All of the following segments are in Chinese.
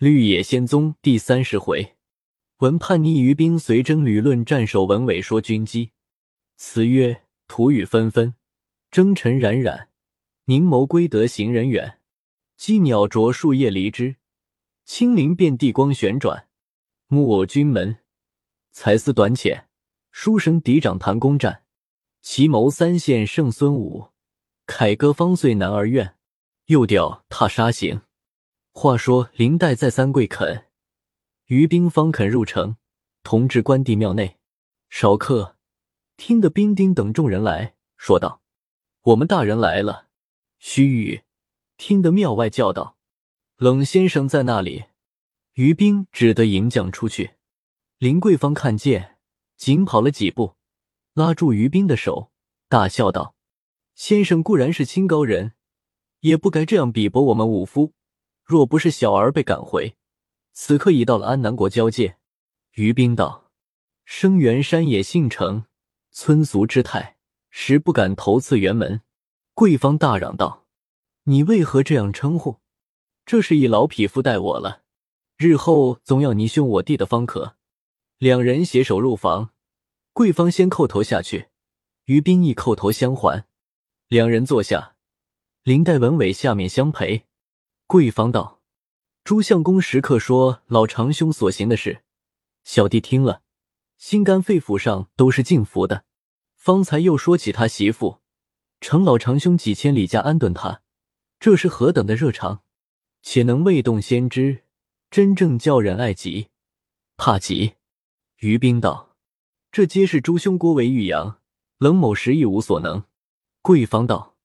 绿野仙踪第三十回，闻叛逆于兵随征旅论战守文伟说军机。词曰：土雨纷纷，征尘冉冉，凝眸归得行人远。鸡鸟啄树叶离枝，青林遍地光旋转。木偶军门，才思短浅，书生嫡长谈攻战。奇谋三献胜孙武，凯歌方岁男儿怨。又调踏沙行。话说林黛再三跪恳，于兵方肯入城，同至关帝庙内。少客听得兵丁等众人来说道：“我们大人来了。”须臾，听得庙外叫道：“冷先生在那里？”于兵只得迎将出去。林桂芳看见，紧跑了几步，拉住于兵的手，大笑道：“先生固然是清高人，也不该这样鄙薄我们武夫。”若不是小儿被赶回，此刻已到了安南国交界。于冰道：“生源山野姓程，村俗之态，实不敢投刺辕门。”贵方大嚷道：“你为何这样称呼？这是以老匹夫待我了，日后总要你兄我弟的方可。”两人携手入房，贵方先叩头下去，于冰亦叩头相还。两人坐下，林黛、文伟下面相陪。贵方道：“朱相公时刻说老长兄所行的事，小弟听了，心肝肺腑上都是敬服的。方才又说起他媳妇，承老长兄几千里家安顿他，这是何等的热肠，且能未动先知，真正叫人爱极怕极。”于冰道：“这皆是朱兄郭为玉阳，冷某时一无所能。”贵方道：“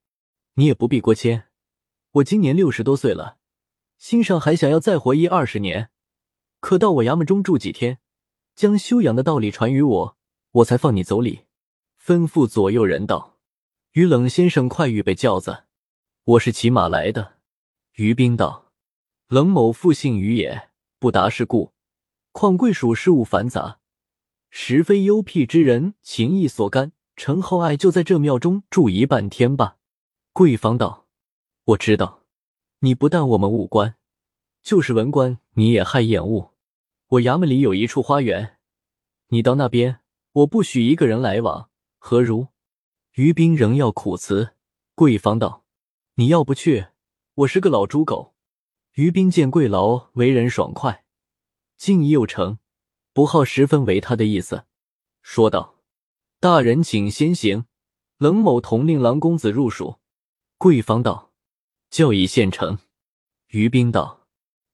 你也不必过谦。”我今年六十多岁了，心上还想要再活一二十年，可到我衙门中住几天，将修养的道理传于我，我才放你走礼。吩咐左右人道：“于冷先生快预备轿子，我是骑马来的。”于冰道：“冷某复姓于也，不达世故，况贵属事务繁杂，实非幽僻之人情意所干。陈厚爱就在这庙中住一半天吧。”贵方道。我知道，你不但我们武官，就是文官，你也害厌恶。我衙门里有一处花园，你到那边，我不许一个人来往，何如？于斌仍要苦辞。贵方道：“你要不去，我是个老猪狗。”于斌见贵劳为人爽快，敬意又诚，不好十分为他的意思，说道：“大人请先行，冷某同令郎公子入蜀。”贵方道。教已现成，于冰道：“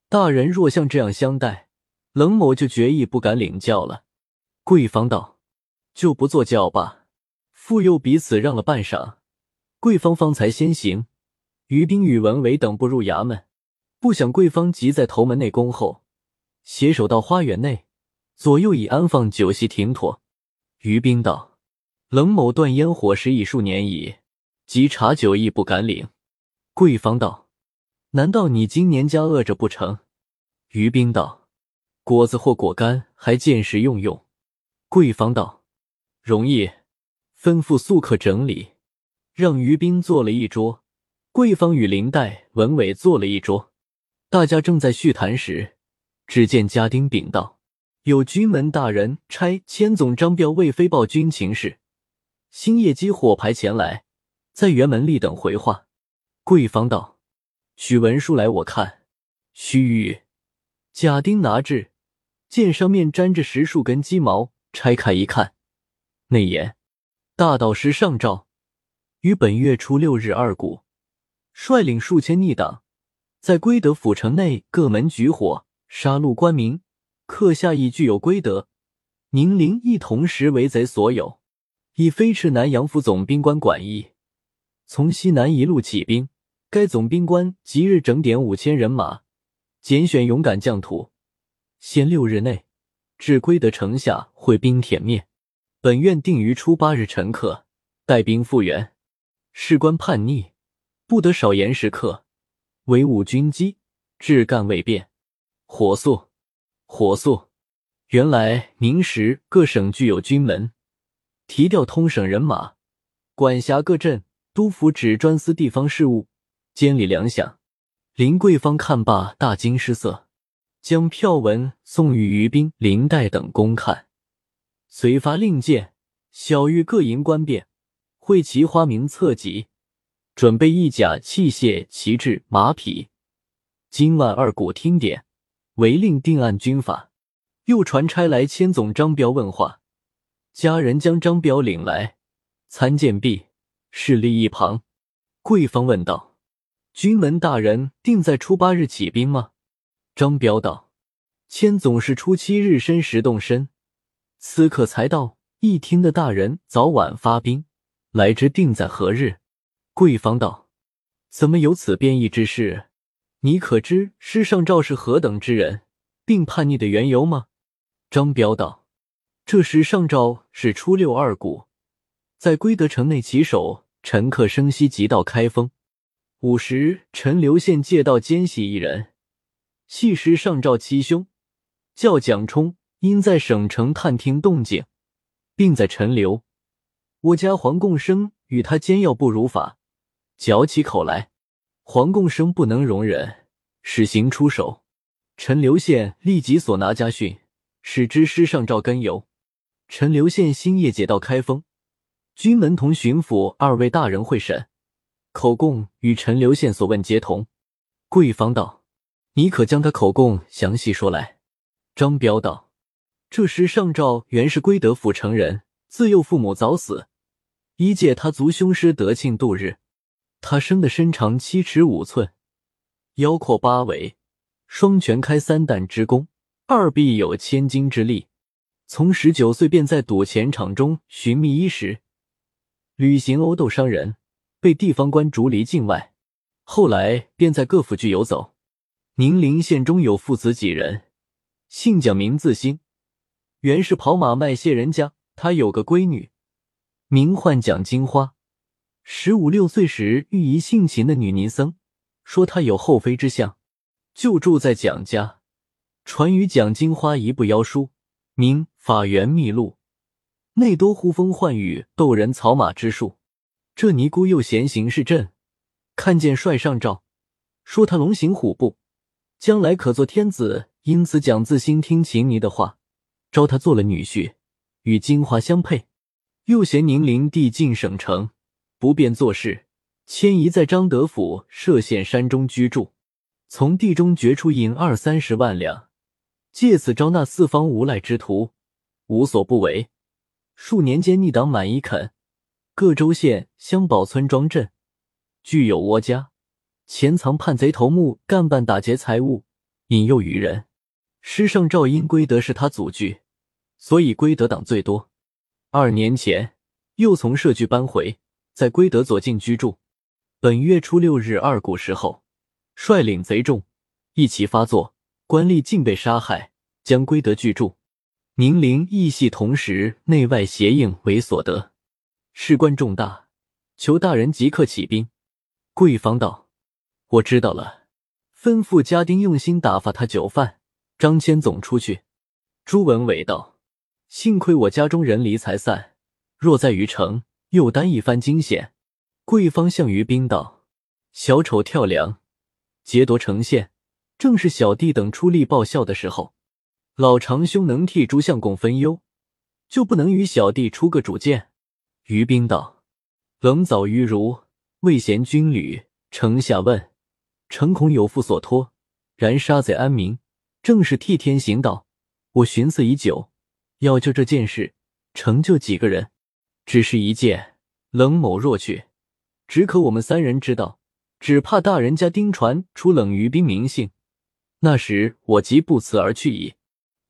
大人若像这样相待，冷某就决意不敢领教了。”贵方道：“就不坐轿吧。”复又彼此让了半晌，贵方方才先行。于冰与文伟等步入衙门，不想贵方急在头门内恭候，携手到花园内，左右已安放酒席停妥。于冰道：“冷某断烟火食已数年矣，即茶酒亦不敢领。”贵方道：“难道你今年家饿着不成？”于冰道：“果子或果干还见时用用。”贵方道：“容易。”吩咐宿客整理，让于冰坐了一桌，贵方与林黛、文伟坐了一桌。大家正在叙谈时，只见家丁禀道：“有军门大人差千总张彪为飞报军情事，星夜机火牌前来，在辕门立等回话。”贵方道：“取文书来，我看。”须臾，贾丁拿至，见上面粘着十数根鸡毛，拆开一看，内言：“大导师上诏，于本月初六日二鼓，率领数千逆党，在归德府城内各门举火，杀戮官民，刻下已具有归德、宁陵一同时为贼所有，以飞驰南阳府总兵官管驿，从西南一路起兵。”该总兵官即日整点五千人马，拣选勇敢将土，限六日内至归德城下会兵舔灭。本院定于初八日晨刻带兵复原。事关叛逆，不得少言时刻，唯武军机，至干未变。火速，火速！原来明时各省具有军门，提调通省人马，管辖各镇，督抚指专司地方事务。监理粮饷，林桂芳看罢，大惊失色。将票文送与于斌、林黛等公看，遂发令箭，小玉各营官便，会齐花名册籍，准备一甲器械、旗帜、马匹。今晚二鼓听典，违令定案军法。又传差来千总张彪问话，家人将张彪领来，参见毕，侍立一旁。桂芳问道：“军门大人定在初八日起兵吗？”张彪道：“千总是初七日申时动身，此刻才到。一听的大人早晚发兵，来之定在何日？”贵方道：“怎么有此变异之事？”你可知师上诏是何等之人，并叛逆的缘由吗？张彪道：“这时上诏是初六二鼓，在归德城内起手，陈克生息即到开封。午时，陈留县借道奸细一人，系师上召七兄，叫蒋冲因在省城探听动静，并在陈留。我家黄贡生与他奸要不如法，嚼起口来。”黄贡生不能容忍，使行出手。陈留县立即所拿家训，使之师上召根由。陈留县星夜解到开封，军门同巡抚二位大人会审，口供与陈留县所问皆同。贵方道：“你可将他口供详细说来。”张彪道：“这时上诏原是归德府城人，自幼父母早死，一借他族兄师德庆度日。”他生的身长七尺五寸，腰阔八围，双拳开三弹之功，二臂有千斤之力。从十九岁便在赌钱场中寻觅衣食，旅行殴斗伤人，被地方官逐离境外。后来便在各府剧游走。宁陵县中有父子几人，姓蒋名字兴，原是跑马卖蟹人家。他有个闺女，名唤蒋金花。十五六岁时遇一性情的女尼僧，说她有后妃之相，就住在蒋家。传与蒋金花一部妖书，名《法源秘录》，内多呼风唤雨、斗人草马之术。这尼姑又闲行市镇，看见帅上诏，说他龙行虎步，将来可做天子。因此蒋自心听秦尼的话，招他做了女婿，与金华相配。又嫌宁陵地近省城。不便做事，迁移在张德府歙县山中居住，从地中掘出银二三十万两，借此招纳四方无赖之徒，无所不为。数年间逆党满一垦，各州县乡堡村庄镇，具有窝家，潜藏叛贼头目，干办打劫财物，引诱于人。师上赵因归德是他祖居，所以归德党最多。二年前又从社居搬回。在归德左近居住。本月初六日二鼓时候，率领贼众一齐发作，官吏尽被杀害，将归德聚住。宁陵亦系同时内外协应为所得，事关重大，求大人即刻起兵。贵方道：“我知道了，吩咐家丁用心打发他酒饭。”张千总出去。朱文伟道：“幸亏我家中人离才散，若在于城。”又担一番惊险。贵方向于冰道：“小丑跳梁，劫夺城县，正是小弟等出力报效的时候。老长兄能替朱相公分忧，就不能与小弟出个主见？”于兵道：“冷早于如，未贤军旅，城下问，诚恐有负所托。然杀贼安民，正是替天行道。我寻思已久，要就这件事，成就几个人。”只是一件，冷某若去，只可我们三人知道，只怕大人家丁传出冷于冰名姓，那时我即不辞而去矣。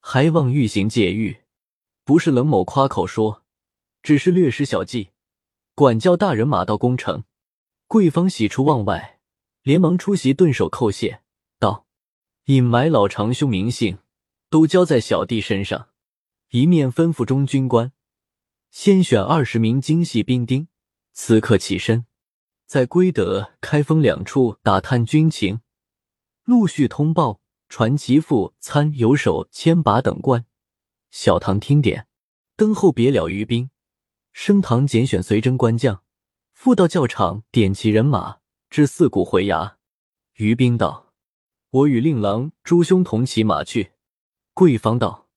还望欲行戒狱，不是冷某夸口说，只是略施小计，管教大人马到攻城。贵方喜出望外，连忙出席，顿首叩谢道：“隐埋老长兄名姓，都交在小弟身上。”一面吩咐中军官。先选二十名精细兵丁，此刻起身，在归德、开封两处打探军情，陆续通报，传其父参游手、牵把等官。小唐听点，登后别了于兵，升堂拣选随征官将，复到教场点齐人马，至四鼓回衙。于兵道：“我与令郎诸兄同骑马去。”桂芳道：“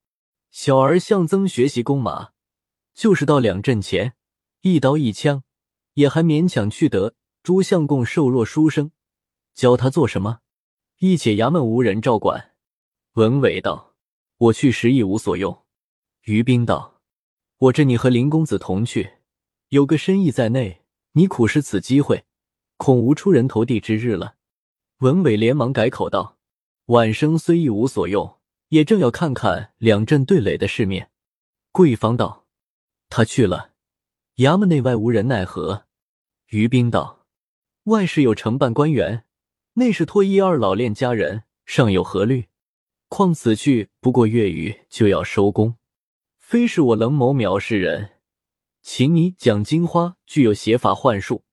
小儿向曾学习弓马，就是到两阵前，一刀一枪，也还勉强去得。诸相公瘦弱书生，教他做什么？一且衙门无人照管。”文伟道：“我去时一无所用。”于兵道：“我这你和林公子同去，有个深意在内，你苦失此机会，恐无出人头地之日了。”文伟连忙改口道：“晚生虽一无所用，也正要看看两镇对垒的世面。”桂芳道：“他去了，衙门内外无人奈何。”于冰道：“外事有承办官员，内是托一二老练家人，尚有何虑？”况此去不过月余，就要收工。非是我冷某藐视人，请你蒋金花具有邪法幻术，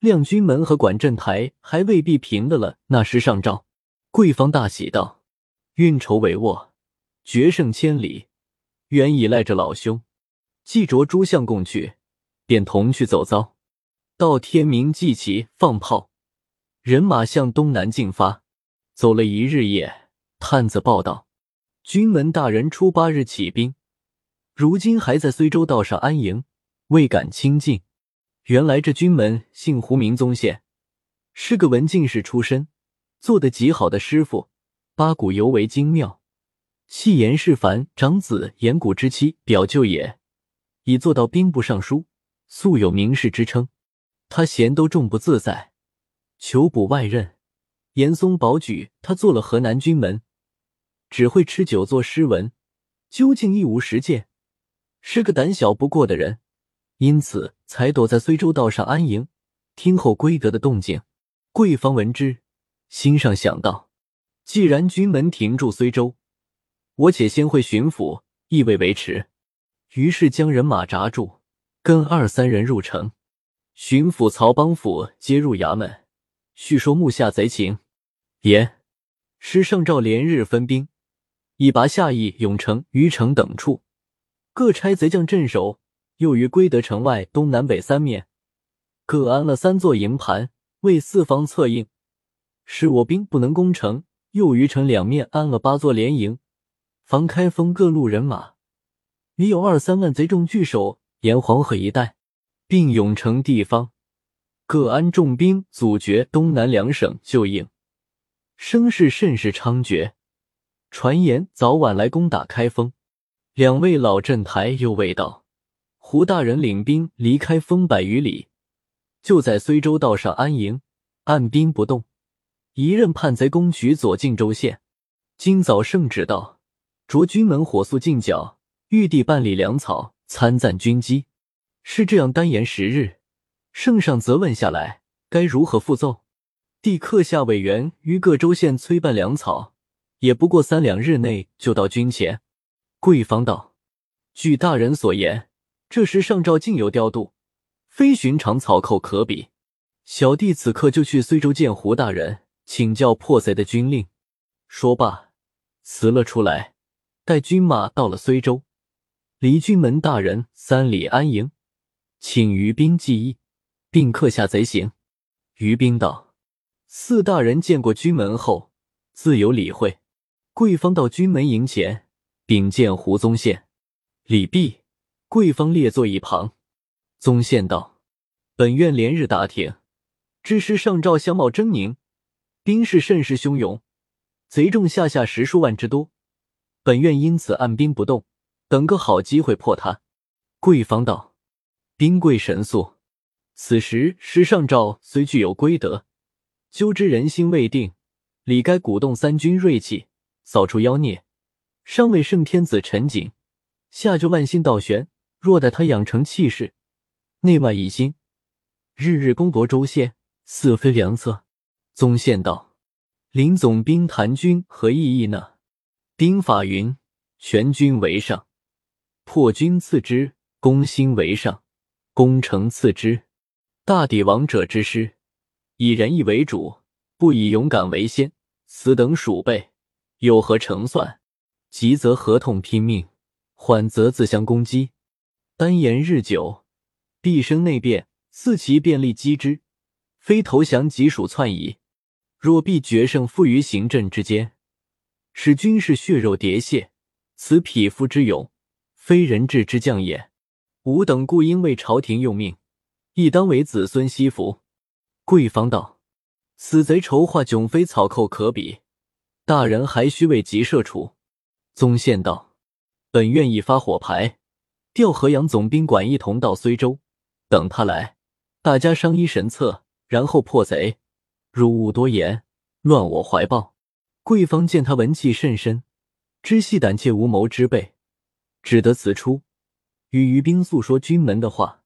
亮军门和管镇台还未必平的了那时上诏。贵方大喜道：“运筹帷幄，决胜千里，原倚赖着老兄。既着诸相共去，便同去走遭。到天明祭旗放炮，人马向东南进发。走了一日夜。”探子报道，军门大人初八日起兵，如今还在睢州道上安营，未敢亲近。原来这军门姓胡，名宗宪，是个文进士出身，做得极好的师傅，八股尤为精妙。系严世蕃长子严谷之妻表舅也，已做到兵部尚书，素有名士之称。他闲都重不自在，求补外任。严嵩保举他做了河南军门。只会吃酒作诗文，究竟一无实践，是个胆小不过的人，因此才躲在睢州道上安营，听候归德的动静。贵方闻之，心上想到：既然军门停驻睢州，我且先会巡抚，亦未为迟。于是将人马扎住，跟二三人入城。巡抚曹邦甫接入衙门，叙说目下贼情，言师上诏连日分兵。以拔下邑、永城、虞城等处，各差贼将镇守；又于归德城外东南北三面，各安了三座营盘，为四方策应，使我兵不能攻城。又于城两面安了八座连营，防开封各路人马。已有二三万贼众聚守沿黄河一带，并永城地方，各安重兵阻绝东南两省救应，声势甚是猖獗。传言早晚来攻打开封，两位老镇台又未到。胡大人领兵离开封百余里，就在睢州道上安营，按兵不动。一任叛贼攻取左晋州县。今早圣旨到，着军门火速进剿，玉帝办理粮草，参赞军机。是这样单言十日，圣上责问下来，该如何复奏？帝刻下委员于各州县催办粮草。也不过三两日内就到军前。贵方道：“据大人所言，这时上诏竟有调度，非寻常草寇可比。小弟此刻就去睢州见胡大人，请教破贼的军令。”说罢，辞了出来，带军马到了睢州，离军门大人三里安营，请于兵记忆，并刻下贼行。于兵道：“四大人见过军门后，自有理会。”贵方到军门营前禀见胡宗宪，礼毕，贵方列坐一旁。宗宪道：“本院连日打听，知师上诏相貌狰狞，兵势甚是汹涌，贼众下下十数万之多。本院因此按兵不动，等个好机会破他。”贵方道：“兵贵神速，此时师上诏虽具有规德，究之人心未定，理该鼓动三军锐气。”扫除妖孽，上为圣天子陈景，下就万心倒悬。若待他养成气势，内外一心，日日攻夺州县，似非良策。宗宪道：“林总兵谈军何意义呢？兵法云：全军为上，破军次之；攻心为上，攻城次之。大抵王者之师，以仁义为主，不以勇敢为先。此等鼠辈。”有何成算？急则合同拼命，缓则自相攻击。单言日久，必生内变，四其便利击之，非投降即属篡夷。若必决胜负于行阵之间，使军士血肉喋血，此匹夫之勇，非人质之将也。吾等故应为朝廷用命，亦当为子孙惜福。”贵方道：“此贼筹划迥非草寇可比，大人还需为急赦处。”宗宪道：“本愿意发火牌，调河阳总兵管一同到睢州，等他来，大家商议神策，然后破贼。如勿多言，乱我怀抱。”贵方见他文气甚深，知系胆怯无谋之辈，只得辞出，与于兵诉说军门的话。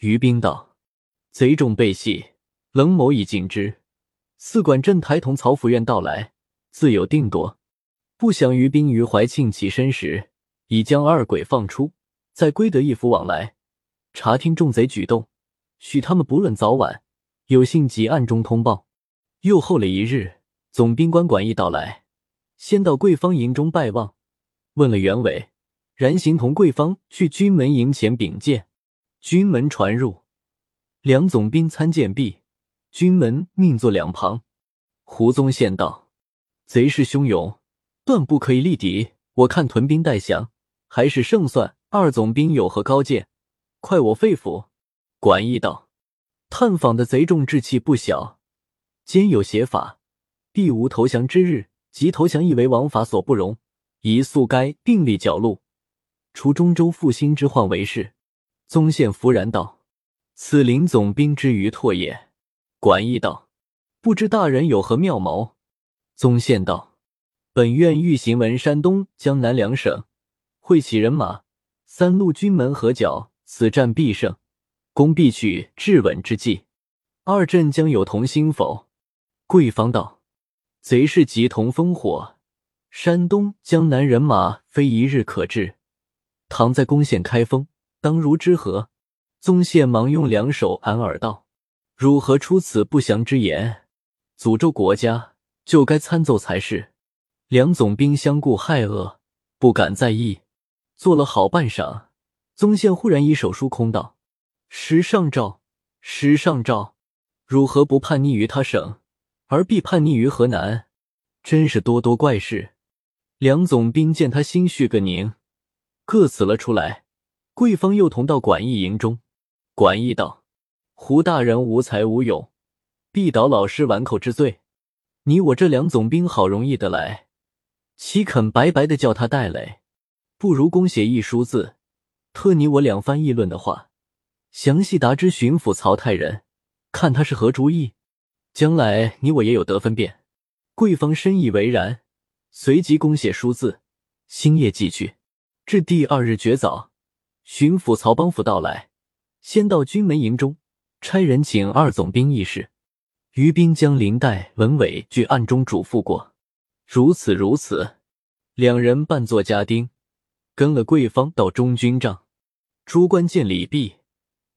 于兵道：“贼众被系，冷某已尽知。四管镇台同曹府院到来，自有定夺。”不想于冰于怀庆起身时，已将二鬼放出，在归德一府往来，查听众贼举动，许他们不论早晚，有幸即暗中通报。又候了一日，总兵官管义到来，先到贵方营中拜望，问了原委，然行同贵方去军门营前禀见。军门传入，两总兵参见毕，军门命坐两旁。胡宗宪道：“贼势汹涌。”断不可以力敌，我看屯兵待降，还是胜算。二总兵有何高见？快我肺腑。管义道：探访的贼众志气不小，兼有邪法，必无投降之日。即投降亦为王法所不容，宜速该并立剿戮，除中州复兴之患为是。宗宪弗然道：此林总兵之余拓也。管义道：不知大人有何妙谋？宗宪道。本院欲行文山东、江南两省，会起人马，三路军门合剿，此战必胜，攻必取至稳之计。二阵将有同心否？贵方道：贼势急同烽火，山东、江南人马非一日可至。倘在攻陷开封，当如之何？宗宪忙用两手安耳道：如何出此不祥之言？诅咒国家，就该参奏才是。两总兵相顾骇愕，不敢在意。坐了好半晌，宗宪忽然以手书空道：“时上诏，时上诏，如何不叛逆于他省，而必叛逆于河南？真是多多怪事。”两总兵见他心绪个宁，各辞了出来。贵方又同到管义营中，管义道：“胡大人无才无勇，必倒老师碗口之罪。你我这两总兵好容易的来。”岂肯白白的叫他带来？不如公写一书字，特你我两番议论的话，详细达知巡抚曹太人，看他是何主意。将来你我也有得分辨。贵方深以为然，随即公写书字，星夜寄去。至第二日绝早，巡抚曹邦甫到来，先到军门营中，差人请二总兵议事。于兵将林黛、文伟俱暗中嘱咐过。如此如此，两人扮作家丁，跟了贵方到中军帐。诸官见礼毕，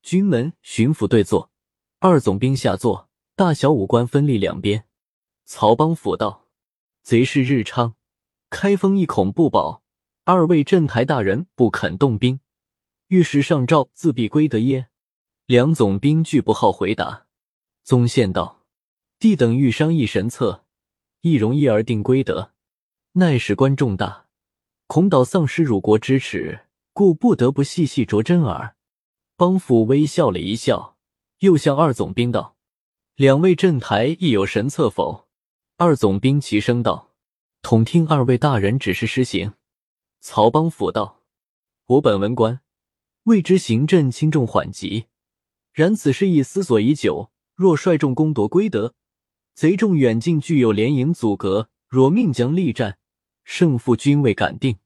军门巡抚对坐，二总兵下坐，大小武官分立两边。曹邦甫道：“贼势日昌，开封一恐不保。二位镇台大人不肯动兵，御史上诏自必归得耶？”两总兵拒不好回答。宗宪道：“弟等欲商议神策。”易容易而定归德，奈事关重大，恐导丧失辱国之耻，故不得不细细酌斟耳。邦甫微笑了一笑，又向二总兵道：“两位镇台亦有神策否？”二总兵齐声道：“统听二位大人指示施行。”曹邦甫道：“我本文官，未知行阵轻重缓急，然此事已思索已久。若率众攻夺归德，贼众远近具有连营阻隔，若命将力战，胜负均未敢定，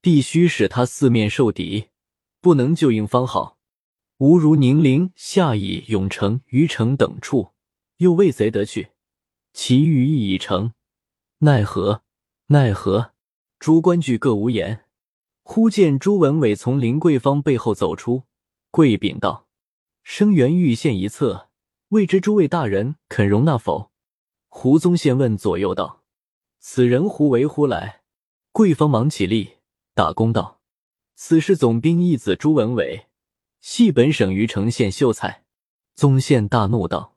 必须使他四面受敌，不能救应方好。吾如宁陵、夏邑、永城、虞城等处，又未贼得去，其余亦已成，奈何？奈何？诸官俱各无言。忽见朱文伟从林桂芳背后走出，跪禀道：“生源欲献一策，未知诸位大人肯容纳否？”胡宗宪问左右道：“此人胡为乎来？”贵方忙起立，打工道：“此是总兵义子朱文伟，系本省虞城县秀才。”宗宪大怒道：“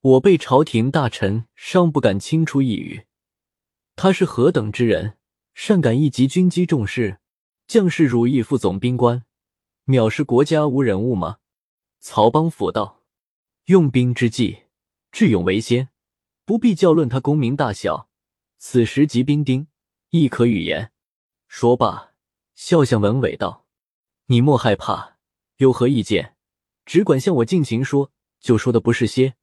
我辈朝廷大臣尚不敢轻出一语。他是何等之人，善感一级军机重事，将士如意副总兵官，藐视国家无人物吗？曹邦甫道：“用兵之际，智勇为先，不必教论他功名大小。此时即兵丁，亦可语言。”说罢，笑向文伟道：“你莫害怕，有何意见，只管向我尽情说，就说的不是些。”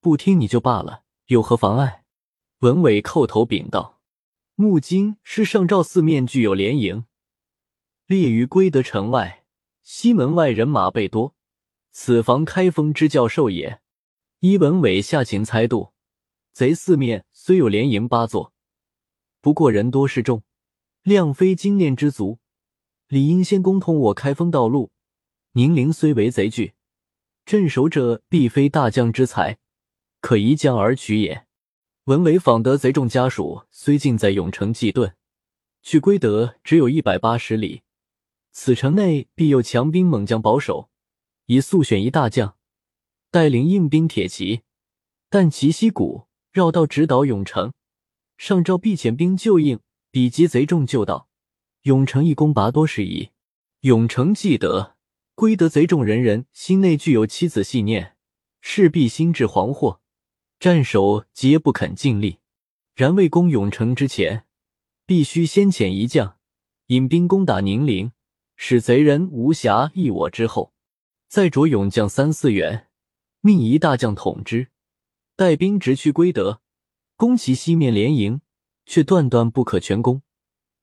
不听你就罢了，有何妨碍？文伟叩头禀道：“木京是上赵四面具有连营，列于归德城外，西门外人马倍多，此防开封之教授也。依文伟下情猜度，贼四面虽有连营八座，不过人多势众，量非精练之足，理应先攻通我开封道路。宁陵虽为贼据，镇守者必非大将之才。”可一将而取也。文伟访得贼众家属，虽近在永城祭顿，去归德只有一百八十里。此城内必有强兵猛将保守，已速选一大将，带领硬兵铁骑，但齐西谷绕道直捣永城。上诏必遣兵救应，比及贼众救到永城，一攻拔多时矣。永城既得，归德贼众人人心内具有妻子信念，势必心智惶惑。战守皆不肯尽力，然未攻永城之前，必须先遣一将引兵攻打宁陵，使贼人无暇议我之后，再着勇将三四员，命一大将统之，带兵直趋归德，攻其西面连营，却断断不可全攻，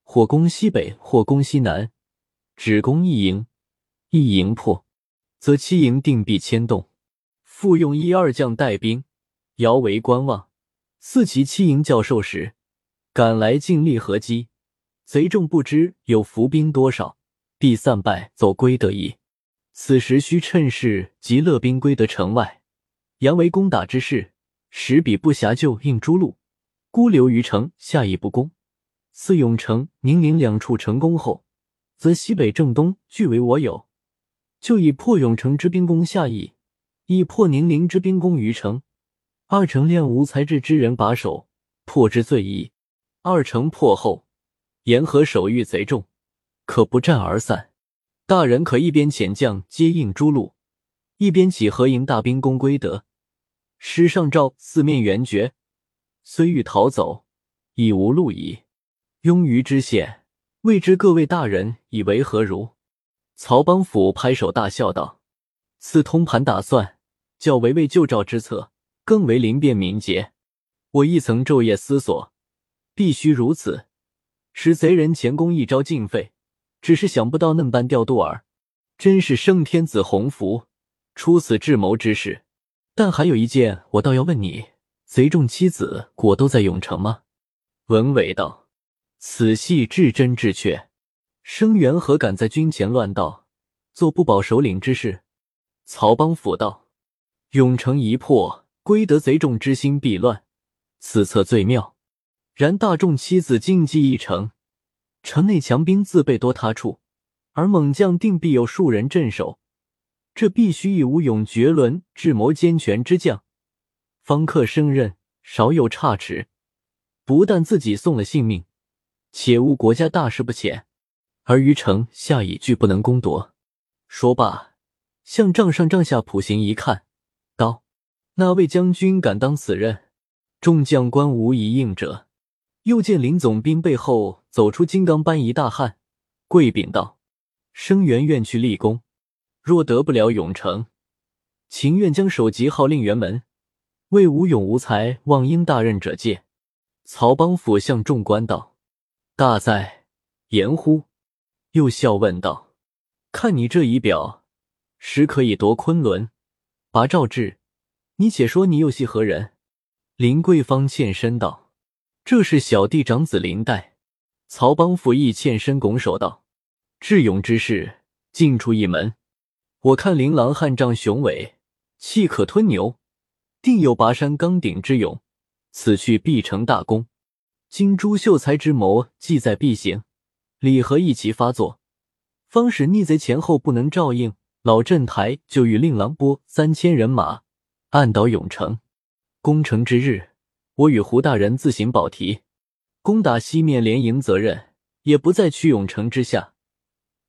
或攻西北，或攻西南，只攻一营，一营破，则七营定必牵动，复用一二将带兵。遥为观望，四其七营教授时，赶来尽力合击。贼众不知有伏兵多少，必散败走归德矣。此时须趁势急勒兵归德城外，佯为攻打之势，十彼不暇救应诸路，孤留于城下邑不攻。四永城、宁陵两处成功后，则西北正东俱为我有，就以破永城之兵攻下邑，以破宁陵之兵攻于城。二城练无才智之人把守，破之最易。二城破后，沿河守御贼众，可不战而散。大人可一边遣将接应诸路，一边起合营大兵攻归德。师上诏四面援绝，虽欲逃走，已无路矣。庸于知县，未知各位大人以为何如？曹邦甫拍手大笑道：“此通盘打算，较围魏救赵之策。”更为灵便敏捷，我亦曾昼夜思索，必须如此，使贼人前功一朝尽废。只是想不到嫩般调度耳，真是圣天子鸿福，出此智谋之事。但还有一件，我倒要问你：贼众妻子果都在永城吗？文伟道：“此系至真至确。生源何敢在军前乱道，做不保首领之事？”曹邦甫道：“永城一破。”归得贼众之心必乱，此策最妙。然大众妻子竞技一城，城内强兵自备多他处，而猛将定必有数人镇守。这必须以武勇绝伦、智谋兼全之将，方克胜任，少有差池。不但自己送了性命，且误国家大事不浅，而于城下已拒不能攻夺。说罢，向帐上帐下普行一看，道。那位将军敢当此任？众将官无一应者。又见林总兵背后走出金刚般一大汉，跪禀道：“生源愿去立功，若得不了永城，情愿将首级号令辕门，为无勇无才望应大任者借。”曹邦甫向众官道：“大哉言乎？”又笑问道：“看你这仪表，实可以夺昆仑，拔赵志。”你且说，你又系何人？林桂芳欠身道：“这是小弟长子林黛。”曹邦甫亦欠身拱手道：“智勇之士，尽出一门。我看琳琅汉仗雄伟，气可吞牛，定有拔山钢鼎之勇。此去必成大功。今朱秀才之谋，计在必行。李和一齐发作，方使逆贼前后不能照应。老镇台就与令郎拨三千人马。暗倒永城。攻城之日，我与胡大人自行保提，攻打西面连营责任也不在屈永城之下。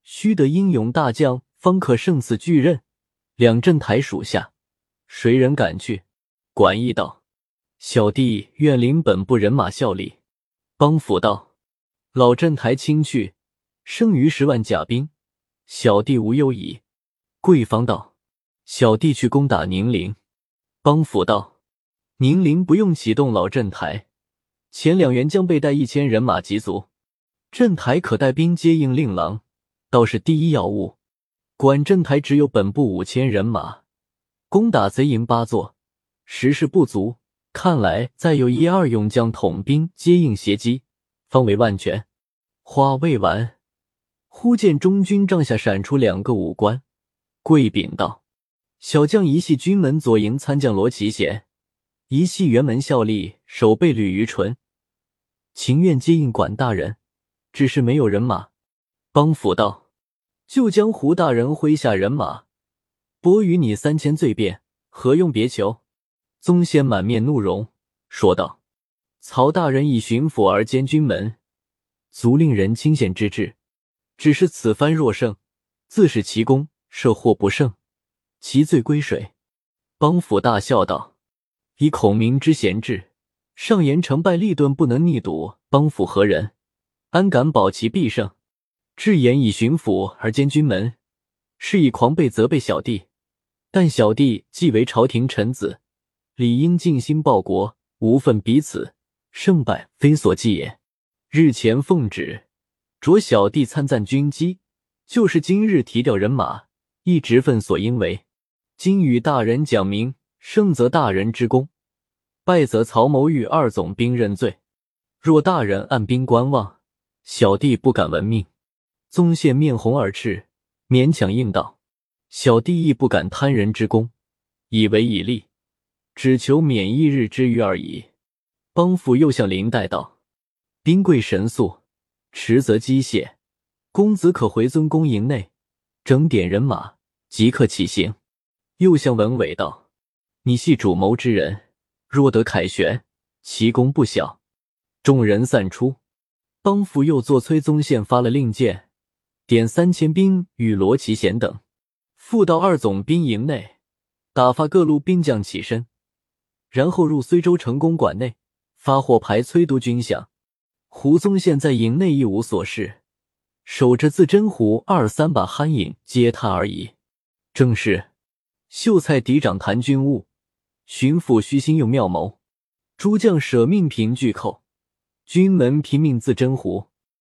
须得英勇大将方可胜此巨任。两镇台属下，谁人敢去？管义道：“小弟愿领本部人马效力。”帮府道：“老镇台亲去，剩余十万甲兵，小弟无忧矣。”贵方道：“小弟去攻打宁陵。”帮府道：“宁陵不用启动老镇台，前两员将被带一千人马及足，镇台可带兵接应令郎。”倒是第一要务，管镇台只有本部五千人马，攻打贼营八座，实势不足。看来再有一二勇将统兵接应袭击，方为万全。话未完，忽见中军帐下闪出两个武官，跪禀道：“小将一系军门左营参将罗奇贤，一系辕门效力守备吕于纯，情愿接应管大人，只是没有人马。”帮府道。就将胡大人麾下人马拨与你三千罪便，何用别求？宗宪满面怒容，说道：“曹大人以巡抚而兼军门，足令人倾羡之至。只是此番若胜，自使其功；设或不胜，其罪归谁？”帮府大笑道：“以孔明之贤智，上言成败利钝不能逆赌，帮府何人？安敢保其必胜？”智言以巡抚而兼军门，是以狂悖责备小弟。但小弟既为朝廷臣子，理应尽心报国，无分彼此。胜败非所计也。日前奉旨，着小弟参赞军机，就是今日提调人马，亦职分所应为。今与大人讲明，胜则大人之功，败则曹某与二总兵认罪。若大人按兵观望，小弟不敢闻命。宗宪面红耳赤，勉强应道：“小弟亦不敢贪人之功，以为以利，只求免一日之虞而已。”帮府又向林黛道：“兵贵神速，迟则机械。公子可回尊公营内，整点人马，即刻起行。”又向文伟道：“你系主谋之人，若得凯旋，其功不小。”众人散出，帮府又作崔宗宪发了令箭。点三千兵与罗奇贤等，复到二总兵营内，打发各路兵将起身，然后入睢州城公馆内发货牌催督军饷。胡宗宪在营内一无所事，守着自真壶二三把酣饮接他而已。正是秀才嫡长谈军务，巡抚虚心用妙谋，诸将舍命凭巨寇，军门拼命自真壶。